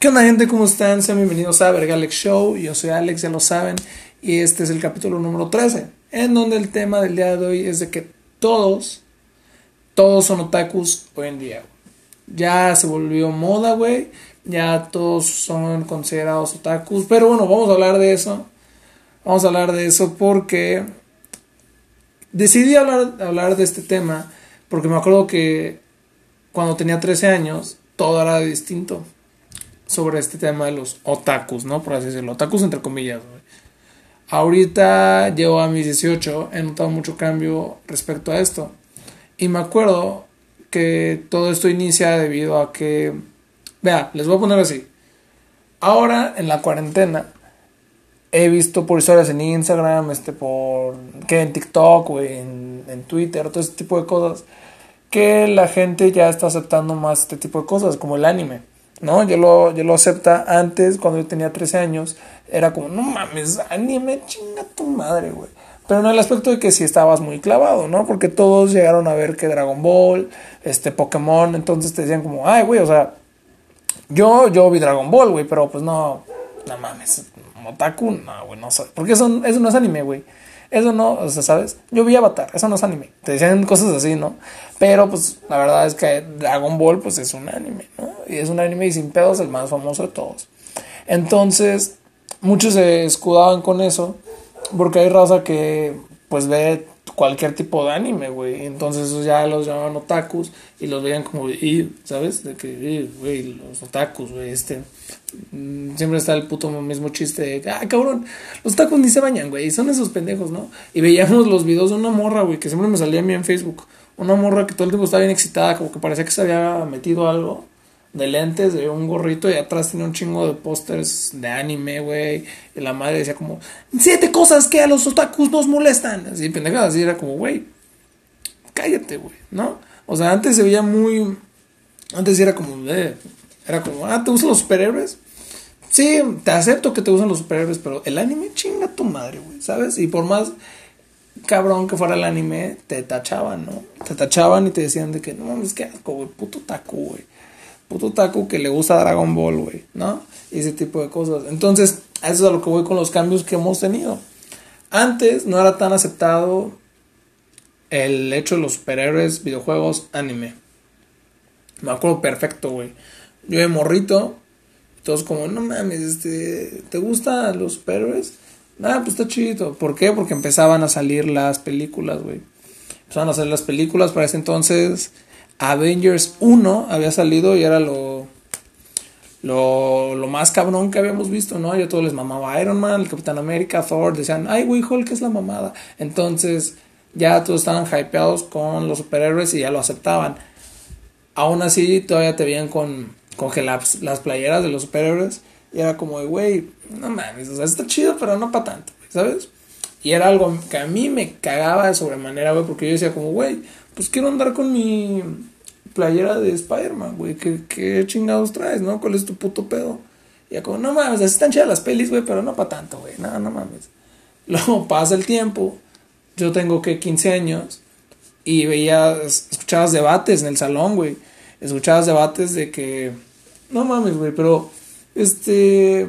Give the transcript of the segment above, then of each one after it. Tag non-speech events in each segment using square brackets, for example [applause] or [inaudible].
¿Qué onda gente? ¿Cómo están? Sean bienvenidos a Vergalex Show. Yo soy Alex, ya lo saben. Y este es el capítulo número 13. En donde el tema del día de hoy es de que todos, todos son otakus hoy en día. Ya se volvió moda, güey. Ya todos son considerados otakus. Pero bueno, vamos a hablar de eso. Vamos a hablar de eso porque decidí hablar, hablar de este tema. Porque me acuerdo que cuando tenía 13 años, todo era distinto sobre este tema de los otakus, ¿no? Por así decirlo, otakus entre comillas. Ahorita llevo a mis 18, he notado mucho cambio respecto a esto. Y me acuerdo que todo esto inicia debido a que, vea, les voy a poner así. Ahora en la cuarentena he visto por historias en Instagram, este, por que en TikTok, güey, en, en Twitter, todo este tipo de cosas, que la gente ya está aceptando más este tipo de cosas, como el anime. ¿No? Yo lo, yo lo acepta antes, cuando yo tenía 13 años, era como, no mames, anime, chinga tu madre, güey. Pero en el aspecto de que sí estabas muy clavado, ¿no? Porque todos llegaron a ver que Dragon Ball, este Pokémon, entonces te decían como, ay, güey, o sea, yo, yo vi Dragon Ball, güey, pero pues no, no mames, Motaku, no, güey, no sé. Porque eso, eso no es anime, güey. Eso no, o sea, ¿sabes? Yo vi Avatar, eso no es anime. Te decían cosas así, ¿no? Pero pues la verdad es que Dragon Ball pues es un anime, ¿no? Y es un anime y sin pedos el más famoso de todos. Entonces, muchos se escudaban con eso porque hay raza que pues ve cualquier tipo de anime, güey. Entonces ya los llamaban otakus y los veían como, ¿sabes? De que, güey, los otakus, güey, este. Mm, siempre está el puto mismo chiste de, ah, cabrón, los otakus ni se bañan, güey, son esos pendejos, ¿no? Y veíamos los videos de una morra, güey, que siempre me salía a mí en Facebook. Una morra que todo el tiempo estaba bien excitada, como que parecía que se había metido algo de lentes, de un gorrito y atrás tenía un chingo de pósters de anime, güey. Y la madre decía como, siete cosas que a los otakus nos molestan. Así, pendejadas, así era como, güey, cállate, güey, ¿no? O sea, antes se veía muy, antes era como, eh, era como, ah, ¿te gustan los superhéroes? Sí, te acepto que te gustan los superhéroes, pero el anime chinga tu madre, güey, ¿sabes? Y por más cabrón que fuera el anime, te tachaban, ¿no? Te tachaban y te decían de que, no, es que asco, güey, puto taku, güey puto taco que le gusta Dragon Ball, güey, ¿no? Y ese tipo de cosas. Entonces, eso es a lo que voy con los cambios que hemos tenido. Antes no era tan aceptado el hecho de los superhéroes, videojuegos, anime. Me acuerdo perfecto, güey. Yo de morrito, todos como, no mames, este, ¿te gustan los superhéroes? Ah, pues está chido. ¿Por qué? Porque empezaban a salir las películas, güey. Empezaban a salir las películas para ese entonces Avengers 1 había salido y era lo, lo, lo, más cabrón que habíamos visto, ¿no? Ya todos les mamaba Iron Man, el Capitán América, Thor, decían, ay, güey, Hulk es la mamada. Entonces, ya todos estaban hypeados con los superhéroes y ya lo aceptaban. Aún así, todavía te veían con, con las, las playeras de los superhéroes y era como, güey, no mames, o sea, está chido, pero no para tanto, ¿sabes? Y era algo que a mí me cagaba de sobremanera, güey, porque yo decía como, güey, pues quiero andar con mi playera de Spider-Man, güey. ¿Qué, chingados traes, no? ¿Cuál es tu puto pedo? Y ya como, no mames, así están chidas las pelis, güey, pero no para tanto, güey. No, no mames. [laughs] Luego pasa el tiempo. Yo tengo que 15 años. Y veía, escuchabas debates en el salón, güey. Escuchabas debates de que, no mames, güey, pero, este...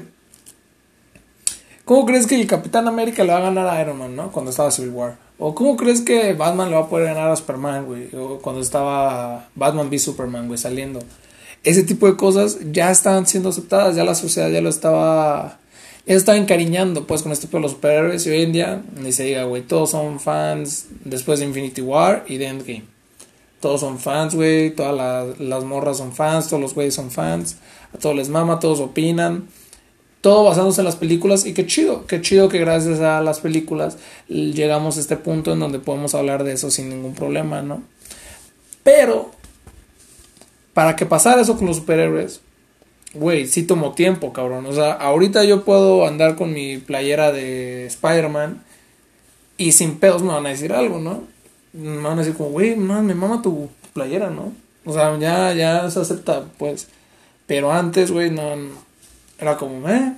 ¿Cómo crees que el Capitán América le va a ganar a Iron Man, no? Cuando estaba Civil War. ¿O cómo crees que Batman le va a poder ganar a Superman, güey? O cuando estaba Batman v Superman, güey, saliendo. Ese tipo de cosas ya estaban siendo aceptadas, ya la sociedad ya lo estaba... Ya estaba encariñando, pues, con este tipo de los superhéroes. Y hoy en día, ni se diga, güey, todos son fans después de Infinity War y de Endgame. Todos son fans, güey, todas las morras son fans, todos los güeyes son fans. A todos les mama, todos opinan todo basándose en las películas y qué chido, qué chido que gracias a las películas llegamos a este punto en donde podemos hablar de eso sin ningún problema, ¿no? Pero, para que pasara eso con los superhéroes, güey, sí tomó tiempo, cabrón. O sea, ahorita yo puedo andar con mi playera de Spider-Man y sin pedos me van a decir algo, ¿no? Me van a decir como, güey, me mama tu playera, ¿no? O sea, ya, ya se acepta, pues. Pero antes, güey, no era como, eh,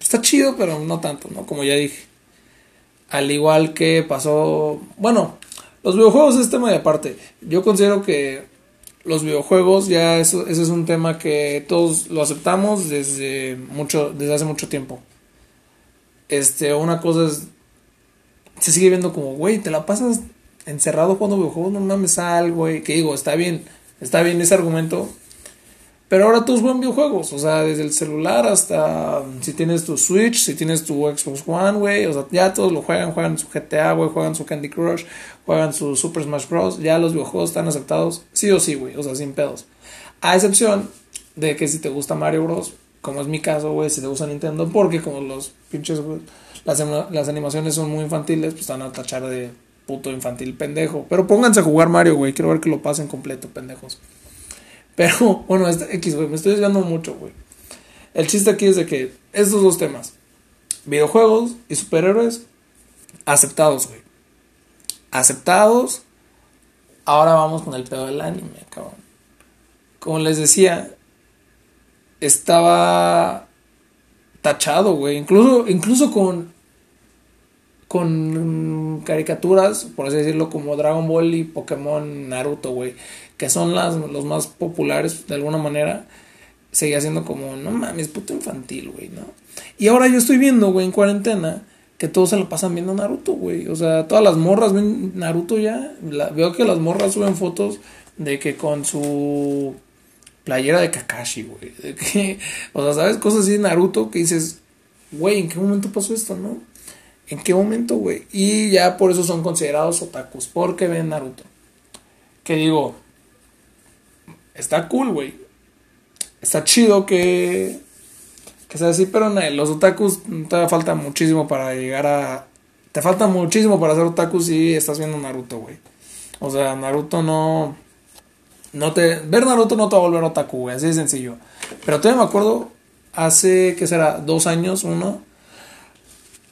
está chido, pero no tanto, ¿no? Como ya dije. Al igual que pasó, bueno, los videojuegos es tema de aparte. Yo considero que los videojuegos ya eso, ese es un tema que todos lo aceptamos desde mucho desde hace mucho tiempo. Este, una cosa es se sigue viendo como, güey, te la pasas encerrado jugando videojuegos, no mames sal, güey, que digo, está bien, está bien ese argumento, pero ahora todos juegan videojuegos, o sea, desde el celular hasta si tienes tu Switch, si tienes tu Xbox One, güey, o sea, ya todos lo juegan, juegan su GTA, güey, juegan su Candy Crush, juegan su Super Smash Bros. Ya los videojuegos están aceptados, sí o sí, güey, o sea, sin pedos. A excepción de que si te gusta Mario Bros., como es mi caso, güey, si te gusta Nintendo, porque como los pinches, las, las animaciones son muy infantiles, pues están a tachar de puto infantil pendejo. Pero pónganse a jugar Mario, güey, quiero ver que lo pasen completo, pendejos. Pero, [laughs] bueno, este X, güey, me estoy desviando mucho, güey. El chiste aquí es de que estos dos temas, videojuegos y superhéroes, aceptados, güey. Aceptados. Ahora vamos con el pedo del anime, cabrón. Como les decía, estaba tachado, güey. Incluso, incluso con, con caricaturas, por así decirlo, como Dragon Ball y Pokémon Naruto, güey que son las, los más populares de alguna manera, seguía siendo como, no mames, puto infantil, güey, ¿no? Y ahora yo estoy viendo, güey, en cuarentena, que todos se lo pasan viendo Naruto, güey. O sea, todas las morras ven Naruto ya. veo que las morras suben fotos de que con su playera de Kakashi, güey. [laughs] O sea, ¿sabes? Cosas así de Naruto que dices, güey, ¿en qué momento pasó esto, no? ¿En qué momento, güey? Y ya por eso son considerados otakus, porque ven Naruto. Que digo, está cool, güey. Está chido que, que sea así, pero los otakus te falta muchísimo para llegar a... Te falta muchísimo para ser otakus si estás viendo Naruto, güey. O sea, Naruto no... No te... Ver Naruto no te va a volver otaku, güey. Así de sencillo. Pero todavía me acuerdo, hace, ¿qué será? Dos años, uno.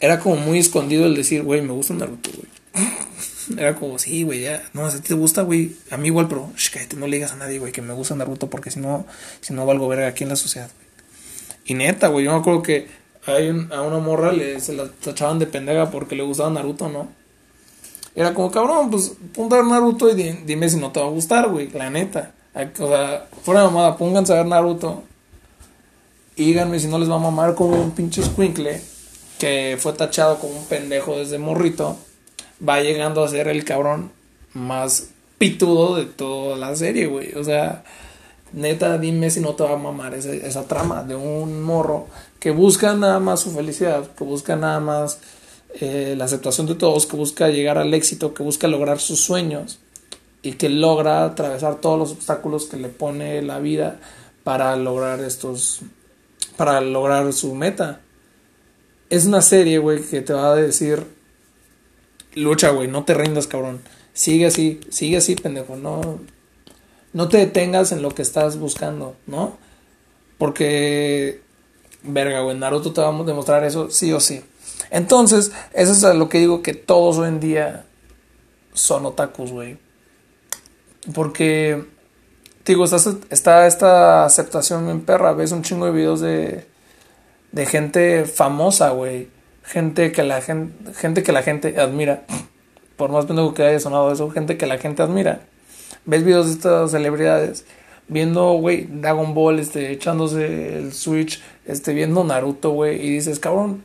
Era como muy escondido el decir, güey, me gusta Naruto, güey. [laughs] Era como, sí, güey, ya. No, si te gusta, güey. A mí igual, pero shh, cállate, no le digas a nadie, güey, que me gusta Naruto porque si no, si no valgo ver aquí en la sociedad, güey. Y neta, güey, yo me acuerdo que hay a una morra le, se la tachaban de pendeja porque le gustaba Naruto, ¿no? Era como, cabrón, pues ponte a ver Naruto y dime si no te va a gustar, güey, la neta. O sea, fuera de mamada, pónganse a ver Naruto. Y díganme si no les va a mamar como un pinche squinkle que fue tachado como un pendejo desde morrito va llegando a ser el cabrón más pitudo de toda la serie, güey. O sea, neta, dime si no te va a mamar esa, trama de un morro que busca nada más su felicidad, que busca nada más eh, la aceptación de todos, que busca llegar al éxito, que busca lograr sus sueños y que logra atravesar todos los obstáculos que le pone la vida para lograr estos, para lograr su meta. Es una serie, güey, que te va a decir lucha, güey, no te rindas, cabrón. Sigue así, sigue así, pendejo. No, no te detengas en lo que estás buscando, ¿no? Porque, verga, güey, Naruto te vamos a demostrar eso sí o sí. Entonces, eso es lo que digo que todos hoy en día son otakus, güey. Porque, digo, está, está esta aceptación en perra. Ves un chingo de videos de, de gente famosa, güey gente que la gente, gente que la gente admira. Por más pendejo que haya sonado eso, gente que la gente admira. Ves videos de estas celebridades viendo, güey, Dragon Ball, este, echándose el Switch, este, viendo Naruto, güey, y dices, cabrón,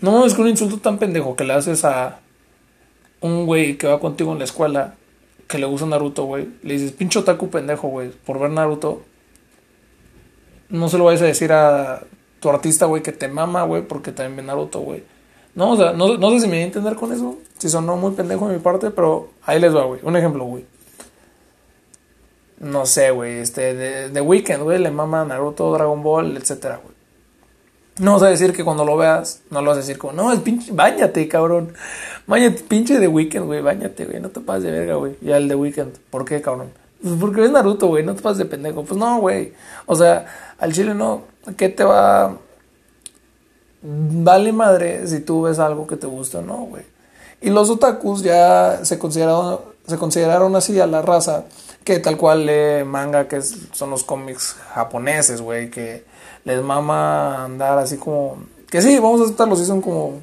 no es que un insulto tan pendejo que le haces a un güey que va contigo en la escuela que le gusta Naruto, güey. Le dices, pincho taku pendejo, güey, por ver Naruto. No se lo vayas a decir a tu artista, güey, que te mama, güey, porque también ve Naruto, güey. No, o sea, no, no sé si me voy a entender con eso, si sonó muy pendejo de mi parte, pero ahí les va, güey. Un ejemplo, güey. No sé, güey, este, de, de Weekend, güey, le mama Naruto, Dragon Ball, etcétera, güey. No vas a decir que cuando lo veas, no lo vas a decir como, no, es pinche, bañate, cabrón. Bañate, pinche de Weekend, güey, bañate, güey, no te pases de verga, güey. Ya el de Weekend, ¿por qué, cabrón? Pues porque ves Naruto, güey, no te pases de pendejo. Pues no, güey. O sea, al chile no, ¿qué te va? Vale madre si tú ves algo que te gusta o no, güey. Y los otakus ya se consideraron, se consideraron así a la raza que tal cual lee manga, que son los cómics japoneses, güey, que les mama andar así como... Que sí, vamos a aceptarlos, sí son como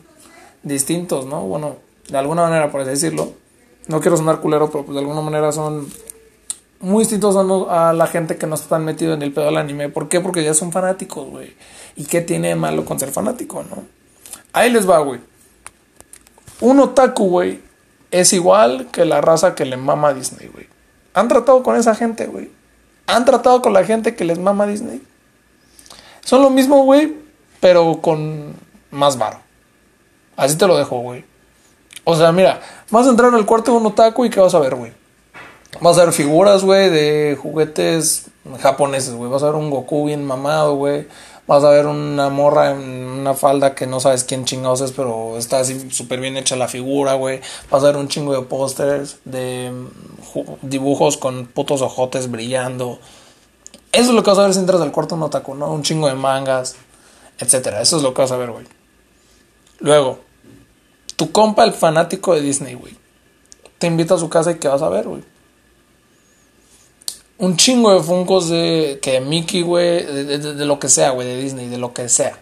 distintos, ¿no? Bueno, de alguna manera, por así decirlo. No quiero sonar culero, pero pues de alguna manera son muy distintos a, la gente que no está tan metido en el pedo del anime. ¿Por qué? Porque ya son fanáticos, güey. ¿Y qué tiene de malo con ser fanático, no? Ahí les va, güey. Un otaku, güey, es igual que la raza que le mama a Disney, güey. ¿Han tratado con esa gente, güey? ¿Han tratado con la gente que les mama a Disney? Son lo mismo, güey, pero con más varo. Así te lo dejo, güey. O sea, mira, vas a entrar al cuarto de un otaku y ¿qué vas a ver, güey? Vas a ver figuras, güey, de juguetes japoneses, güey. Vas a ver un Goku bien mamado, güey. Vas a ver una morra en una falda que no sabes quién chingados es, pero está así súper bien hecha la figura, güey. Vas a ver un chingo de pósters, de mm, dibujos con putos ojotes brillando. Eso es lo que vas a ver si entras al cuarto un otaku, ¿no? Un chingo de mangas, etcétera. Eso es lo que vas a ver, güey. Luego, tu compa, el fanático de Disney, güey. Te invita a su casa y ¿qué vas a ver, güey? Un chingo de Funkos de que Mickey, güey, de, lo que sea, güey, de Disney, de lo que sea.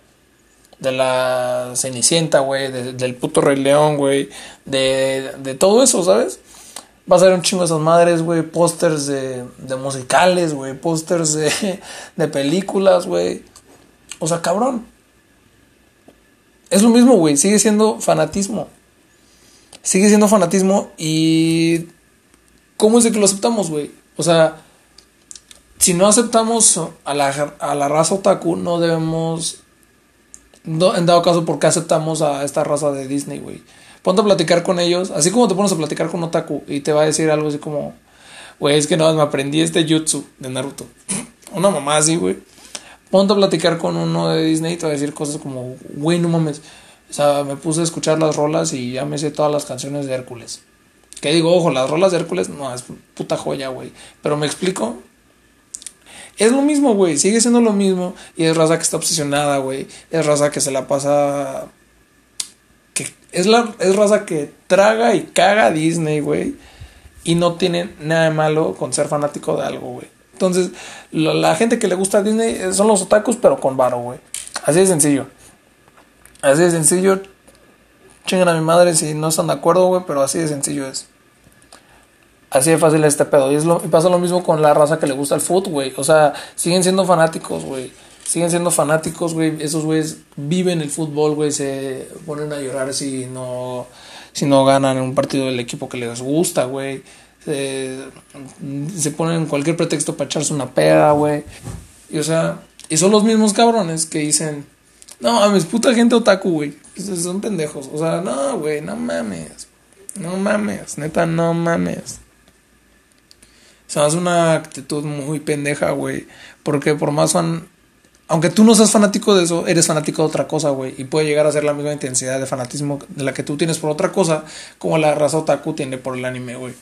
De la Cenicienta, güey, del puto Rey León, güey, de, de todo eso, ¿sabes? Va a ser un chingo de esas madres, güey, pósters de, de musicales, güey, pósters de, [laughs] de películas, güey. O sea, cabrón. Es lo mismo, güey, sigue siendo fanatismo. Sigue siendo fanatismo y... ¿Cómo es de que lo aceptamos, güey? O sea, si no aceptamos a la, a la raza otaku, no debemos. en dado caso, ¿por qué aceptamos a esta raza de Disney, güey? Ponte a platicar con ellos, así como te pones a platicar con otaku y te va a decir algo así como, güey, es que no, me aprendí este jutsu de Naruto. [clears throat] Una mamá así, güey. Ponte a platicar con uno de Disney y te va a decir cosas como, güey, no mames. O sea, me puse a escuchar las rolas y ya me sé todas las canciones de Hércules. Que digo, ojo, las rolas de Hércules, no, es puta joya, güey. Pero me explico, es lo mismo, güey. Sigue siendo lo mismo. Y es raza que está obsesionada, güey. Es raza que se la pasa. Que es, la, es raza que traga y caga a Disney, güey. Y no tiene nada de malo con ser fanático de algo, güey. Entonces, la, gente que le gusta a Disney son los otakus, pero con varo, güey. Así de sencillo. Así de sencillo. Chingan a mi madre si no están de acuerdo, güey, pero así de sencillo es. Así de fácil este pedo. Y, es lo, y pasa lo mismo con la raza que le gusta el fútbol, güey. O sea, siguen siendo fanáticos, güey. Siguen siendo fanáticos, güey. Esos güeyes viven el fútbol, güey. Se ponen a llorar si no, si no ganan en un partido del equipo que les gusta, güey. Se, se ponen cualquier pretexto para echarse una peda, güey. Y o sea, y son los mismos cabrones que dicen, no mames, puta gente otaku, güey. Son pendejos. O sea, no, güey, no mames. No mames, neta, no mames. Se me hace una actitud muy pendeja, güey. Porque por más fan. Aunque tú no seas fanático de eso, eres fanático de otra cosa, güey. Y puede llegar a ser la misma intensidad de fanatismo de la que tú tienes por otra cosa, como la raza otaku tiene por el anime, güey.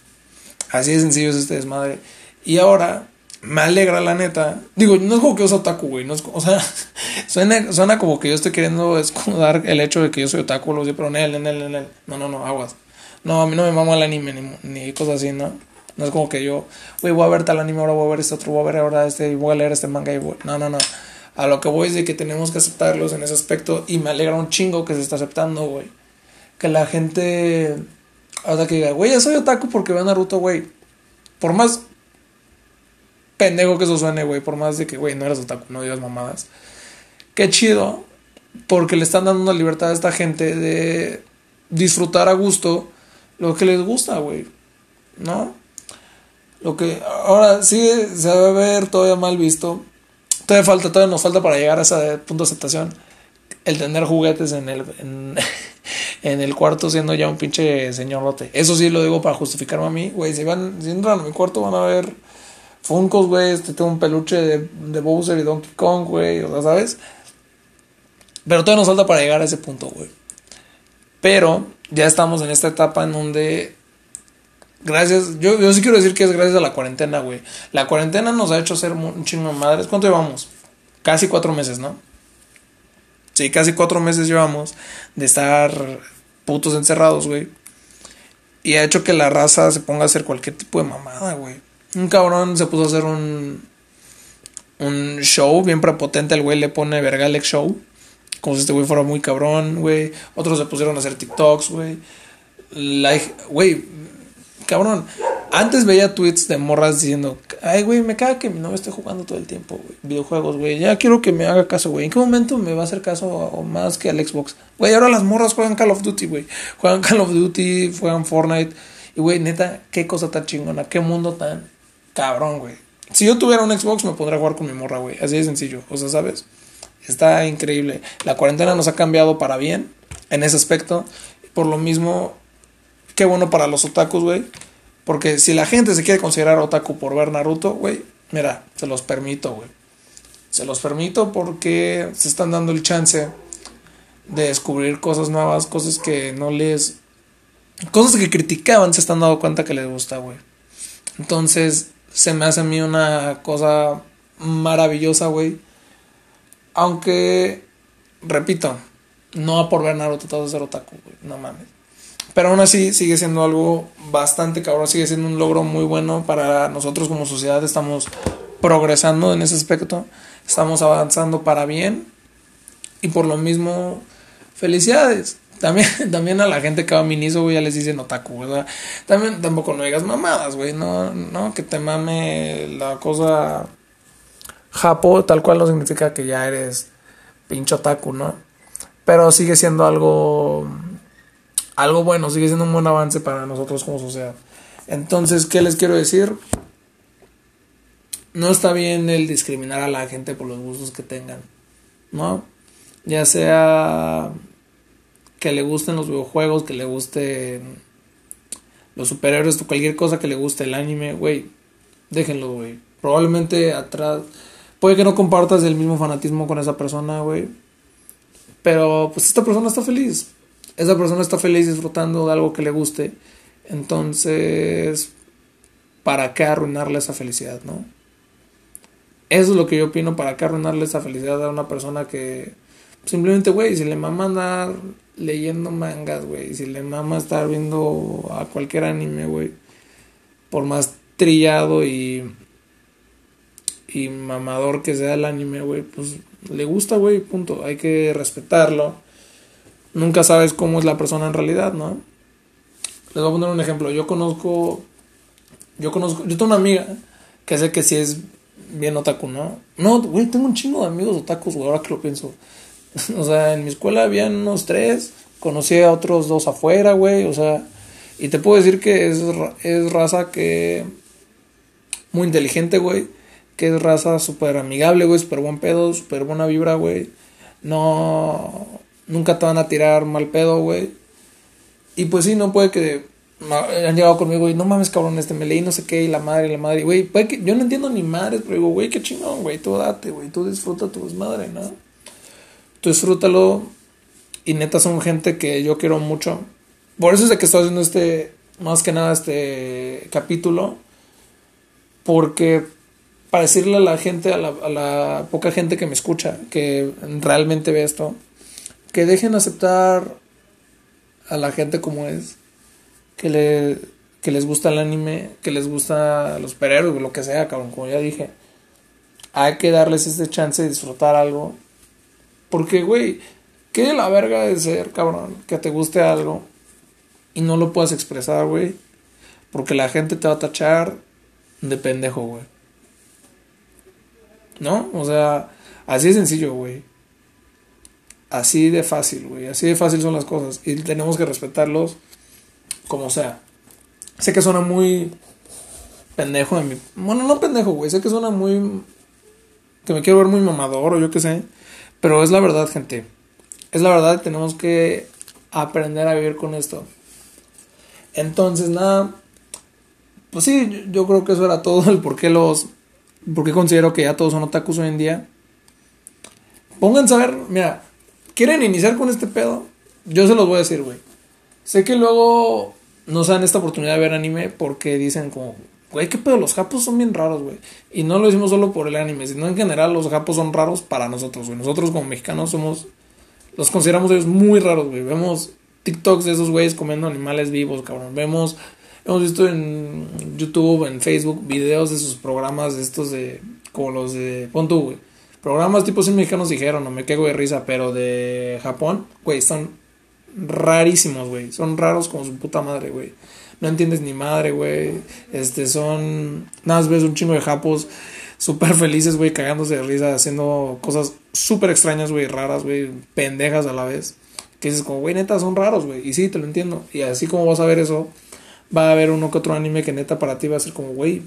Así de sencillo es este desmadre. Y ahora, me alegra la neta. Digo, no es como que yo soy otaku, güey. No es, o sea, [laughs] suena, suena como que yo estoy queriendo escudar el hecho de que yo soy otaku, lo pero en él, en. No, no, no, aguas. No, a mí no me mama el anime ni, ni cosas así, ¿no? No es como que yo, güey, voy a ver tal anime, ahora voy a ver este otro, voy a ver ahora este, voy a leer este manga y voy. No, no, no. A lo que voy es de que tenemos que aceptarlos en ese aspecto y me alegra un chingo que se está aceptando, güey. Que la gente, hasta que diga, güey, yo soy otaku porque veo Naruto, güey. Por más pendejo que eso suene, güey, por más de que, güey, no eres otaku, no digas mamadas. Qué chido, porque le están dando una libertad a esta gente de disfrutar a gusto lo que les gusta, güey. ¿No? Lo que ahora sí se debe ver todavía mal visto. Todavía falta, todavía nos falta para llegar a ese punto de aceptación. El tener juguetes en el, en, [laughs] el cuarto siendo ya un pinche señorote. Eso sí lo digo para justificarme a mí, güey. Si van, si entran a mi cuarto van a ver Funkos, güey. Este tengo un peluche de, de Bowser y Donkey Kong, güey. O sea, ¿sabes? Pero todavía nos falta para llegar a ese punto, güey. Pero ya estamos en esta etapa en donde Gracias, yo, yo sí quiero decir que es gracias a la cuarentena, güey. La cuarentena nos ha hecho ser un chingo de madres. ¿Cuánto llevamos? Casi cuatro meses, ¿no? Sí, casi cuatro meses llevamos de estar putos encerrados, güey. Y ha hecho que la raza se ponga a hacer cualquier tipo de mamada, güey. Un cabrón se puso a hacer un, un show bien prepotente. El güey le pone Vergalex Show. Como si este güey fuera muy cabrón, güey. Otros se pusieron a hacer TikToks, güey. Like, güey, cabrón, Antes veía tweets de morras diciendo, ay, güey, me caga que mi novio esté jugando todo el tiempo, güey, videojuegos, güey. Ya quiero que me haga caso, güey. ¿En qué momento me va a hacer caso o más que al Xbox? Güey, ahora las morras juegan Call of Duty, güey. Juegan Call of Duty, juegan Fortnite. Y, güey, neta, qué cosa tan chingona, qué mundo tan cabrón, güey. Si yo tuviera un Xbox, me pondría a jugar con mi morra, güey. Así de sencillo, o sea, ¿sabes? Está increíble. La cuarentena nos ha cambiado para bien en ese aspecto. Por lo mismo, qué bueno para los otakus, güey porque si la gente se quiere considerar otaku por ver Naruto, güey, mira, se los permito, güey. Se los permito porque se están dando el chance de descubrir cosas nuevas, cosas que no les... Cosas que criticaban se están dando cuenta que les gusta, güey. Entonces, se me hace a mí una cosa maravillosa, güey. Aunque, repito, no por ver Naruto todo ser otaku, güey. No mames. Pero aún así sigue siendo algo bastante cabrón, sigue siendo un logro muy bueno para nosotros como sociedad. Estamos progresando en ese aspecto, estamos avanzando para bien y por lo mismo, felicidades. También, [laughs] también a la gente que va a Miniso, güey, ya les dicen otaku, ¿verdad? También tampoco no digas mamadas, güey, no, no, que te mame la cosa japo, tal cual no significa que ya eres pincho otaku, ¿no? Pero sigue siendo algo algo bueno, sigue siendo un buen avance para nosotros como sociedad. Entonces, ¿qué les quiero decir? No está bien el discriminar a la gente por los gustos que tengan, ¿no? Ya sea que le gusten los videojuegos, que le gusten los superhéroes o cualquier cosa que le guste el anime, güey, déjenlo, güey. Probablemente atrás, puede que no compartas el mismo fanatismo con esa persona, güey. Pero pues esta persona está feliz esa persona está feliz disfrutando de algo que le guste. Entonces, ¿para qué arruinarle esa felicidad, no? Eso es lo que yo opino, ¿para qué arruinarle esa felicidad a una persona que simplemente, güey, si le mama andar leyendo mangas, güey, si le mama estar viendo a cualquier anime, güey, por más trillado y y mamador que sea el anime, güey, pues le gusta, güey, punto. Hay que respetarlo nunca sabes cómo es la persona en realidad, ¿no? Les voy a poner un ejemplo. Yo conozco, yo conozco, yo tengo una amiga que sé que sí es bien otaku, ¿no? No, güey, tengo un chingo de amigos otakus, güey, ahora que lo pienso. [laughs] o sea, en mi escuela habían unos tres, conocí a otros dos afuera, güey, o sea, y te puedo decir que es, es raza que muy inteligente, güey, que es raza súper amigable, güey, súper buen pedo, súper buena vibra, güey. No, Nunca te van a tirar mal pedo, güey. Y pues sí, no puede que han llegado conmigo y no mames, cabrón, este me leí no sé qué y la madre y la madre, güey, puede que yo no entiendo ni madres, pero digo, güey, qué chingón, güey, tú date, güey, tú disfruta tu desmadre, ¿no? Tú disfrútalo y neta son gente que yo quiero mucho. Por eso es de que estoy haciendo este, más que nada este capítulo, porque para decirle a la gente, a la, a la poca gente que me escucha, que realmente ve esto, que dejen aceptar a la gente como es, que, le, que les gusta el anime, que les gusta los superhéroes, lo que sea, cabrón, como ya dije. Hay que darles este chance de disfrutar algo. Porque, güey, qué la verga de ser, cabrón, que te guste algo y no lo puedas expresar, güey. Porque la gente te va a tachar de pendejo, güey. ¿No? O sea, así de sencillo, güey. Así de fácil, güey. Así de fácil son las cosas. Y tenemos que respetarlos como sea. Sé que suena muy pendejo de mi... Bueno, no pendejo, güey. Sé que suena muy... Que me quiero ver muy mamador o yo qué sé. Pero es la verdad, gente. Es la verdad. Tenemos que aprender a vivir con esto. Entonces, nada. Pues sí, yo creo que eso era todo. El por qué los... Por qué considero que ya todos son otakus hoy en día. Pónganse a ver, mira, quieren iniciar con este pedo, yo se los voy a decir, güey. Sé que luego no se dan esta oportunidad de ver anime porque dicen como, güey, qué pedo, los japos son bien raros, güey. Y no lo decimos solo por el anime, sino en general los japos son raros para nosotros, güey. Nosotros como mexicanos somos, los consideramos ellos muy raros, güey. Vemos TikToks de esos güeyes comiendo animales vivos, cabrón. Vemos, hemos visto en YouTube, en Facebook, videos de sus programas, estos de, como los de, pon güey Programas tipo 100 mexicanos dijeron, no me quedo de risa, pero de Japón, güey, son rarísimos, güey. Son raros como su puta madre, güey. no entiendes ni madre, güey. Este, son. Nada más ves un chingo de japos súper felices, güey, cagándose de risa, haciendo cosas súper extrañas, güey, raras, güey, pendejas a la vez. Que dices, como, güey, neta, son raros, güey. Y sí, te lo entiendo. Y así como vas a ver eso, va a haber uno que otro anime que neta para ti va a ser como, güey,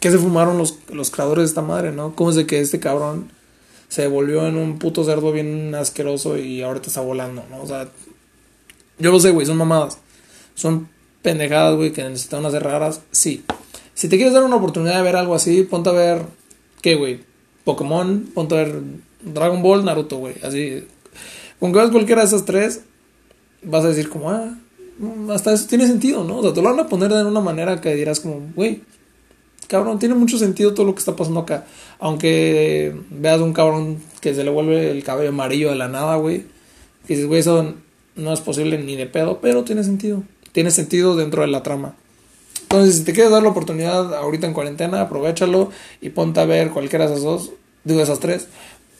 ¿qué se fumaron los, los creadores de esta madre, no? ¿Cómo es de que este cabrón se volvió en un puto cerdo bien asqueroso y ahora te está volando, ¿no? O sea, yo lo sé, güey, son mamadas. Son pendejadas, güey, que necesitan hacer raras, sí. Si te quieres dar una oportunidad de ver algo así, ponte a ver, ¿qué, güey? Pokémon, ponte a ver Dragon Ball, Naruto, güey. Así, con que veas cualquiera de esas tres, vas a decir como, ah, mm, hasta eso tiene sentido, ¿no? O sea, te lo van a poner de una manera que dirás como, güey, cabrón, tiene mucho sentido todo lo que está pasando acá. Aunque veas un cabrón que se le vuelve el cabello amarillo de la nada, güey. Que dices, güey, eso no es posible ni de pedo, pero tiene sentido. Tiene sentido dentro de la trama. Entonces, si te quieres dar la oportunidad ahorita en cuarentena, aprovechalo y ponte a ver cualquiera de esas dos, digo esas tres,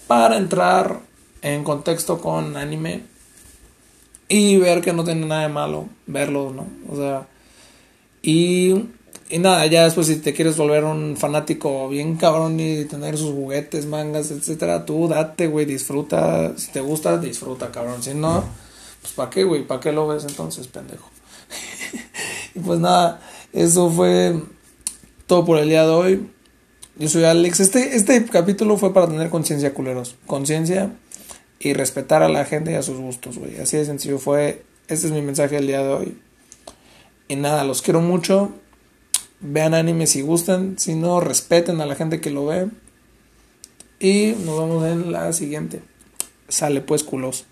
para entrar en contexto con anime y ver que no tiene nada de malo verlo, ¿no? O sea, y, y nada, ya después si te quieres volver un fanático bien cabrón y tener sus juguetes, mangas, etcétera, tú date, güey, disfruta, si te gusta, disfruta, cabrón, si no, pues ¿para qué, güey? ¿Para qué lo ves entonces, pendejo? [laughs] y pues nada, eso fue todo por el día de hoy. Yo soy Alex. Este, este capítulo fue para tener conciencia, culeros. Conciencia y respetar a la gente y a sus gustos, güey. Así de sencillo fue. Este es mi mensaje del día de hoy. Y nada, los quiero mucho. Vean anime si gustan. Si no, respeten a la gente que lo ve. Y nos vemos en la siguiente. Sale pues culos.